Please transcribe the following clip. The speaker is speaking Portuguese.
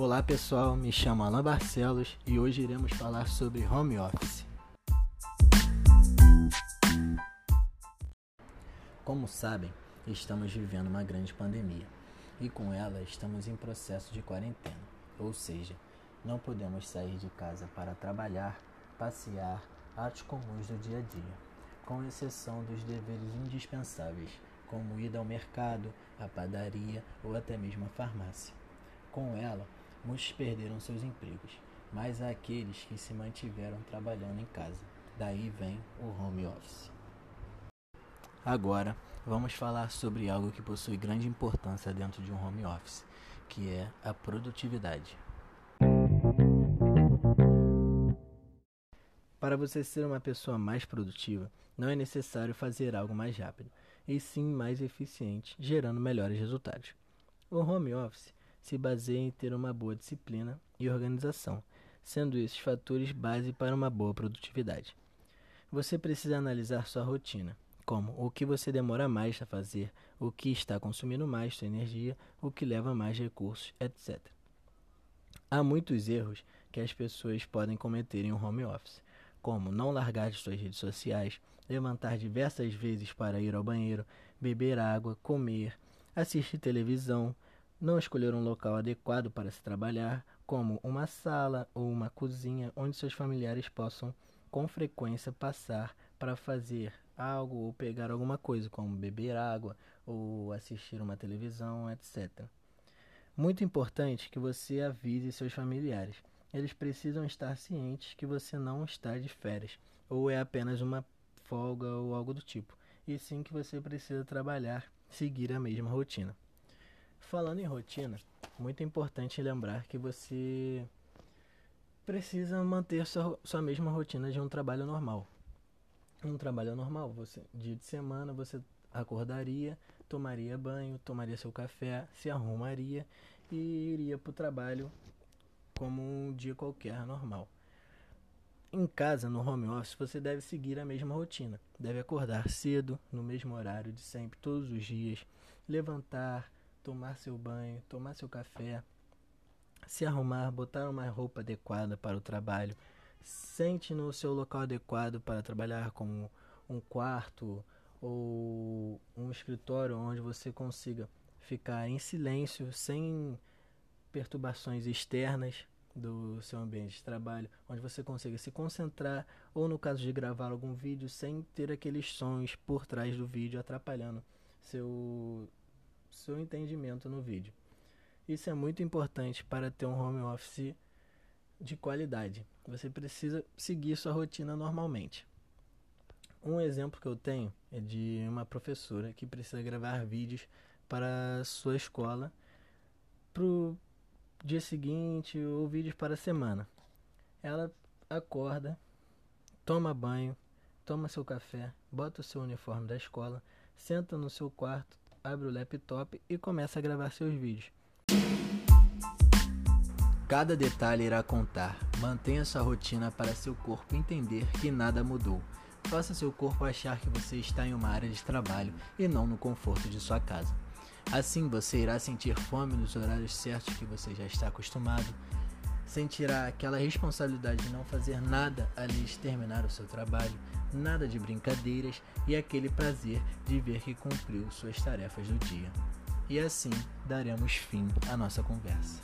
Olá pessoal, me chamo Alan Barcelos e hoje iremos falar sobre home office. Como sabem, estamos vivendo uma grande pandemia e com ela estamos em processo de quarentena, ou seja, não podemos sair de casa para trabalhar, passear, atos comuns do dia a dia, com exceção dos deveres indispensáveis, como ir ao mercado, à padaria ou até mesmo à farmácia. Com ela, Muitos perderam seus empregos, mas há aqueles que se mantiveram trabalhando em casa. Daí vem o home office. Agora, vamos falar sobre algo que possui grande importância dentro de um home office, que é a produtividade. Para você ser uma pessoa mais produtiva, não é necessário fazer algo mais rápido, e sim mais eficiente, gerando melhores resultados. O home office se baseia em ter uma boa disciplina e organização, sendo esses fatores base para uma boa produtividade. Você precisa analisar sua rotina, como o que você demora mais a fazer, o que está consumindo mais sua energia, o que leva mais recursos, etc. Há muitos erros que as pessoas podem cometer em um home office, como não largar de suas redes sociais, levantar diversas vezes para ir ao banheiro, beber água, comer, assistir televisão, não escolher um local adequado para se trabalhar, como uma sala ou uma cozinha onde seus familiares possam com frequência passar para fazer algo ou pegar alguma coisa, como beber água ou assistir uma televisão, etc. Muito importante que você avise seus familiares. Eles precisam estar cientes que você não está de férias ou é apenas uma folga ou algo do tipo, e sim que você precisa trabalhar, seguir a mesma rotina. Falando em rotina, muito importante lembrar que você precisa manter sua, sua mesma rotina de um trabalho normal. Um trabalho normal, você dia de semana você acordaria, tomaria banho, tomaria seu café, se arrumaria e iria para o trabalho como um dia qualquer normal. Em casa, no home office, você deve seguir a mesma rotina. Deve acordar cedo, no mesmo horário de sempre, todos os dias, levantar, tomar seu banho, tomar seu café, se arrumar, botar uma roupa adequada para o trabalho, sente no seu local adequado para trabalhar, como um quarto ou um escritório onde você consiga ficar em silêncio, sem perturbações externas do seu ambiente de trabalho, onde você consiga se concentrar ou no caso de gravar algum vídeo sem ter aqueles sons por trás do vídeo atrapalhando seu seu entendimento no vídeo. Isso é muito importante para ter um home office de qualidade. Você precisa seguir sua rotina normalmente. Um exemplo que eu tenho é de uma professora que precisa gravar vídeos para sua escola para o dia seguinte ou vídeos para a semana. Ela acorda, toma banho, toma seu café, bota o seu uniforme da escola, senta no seu quarto, abre o laptop e começa a gravar seus vídeos. Cada detalhe irá contar. Mantenha sua rotina para seu corpo entender que nada mudou. Faça seu corpo achar que você está em uma área de trabalho e não no conforto de sua casa. Assim você irá sentir fome nos horários certos que você já está acostumado, sentirá aquela responsabilidade de não fazer nada além de terminar o seu trabalho, nada de brincadeiras e aquele prazer de ver que cumpriu suas tarefas do dia. E assim daremos fim à nossa conversa.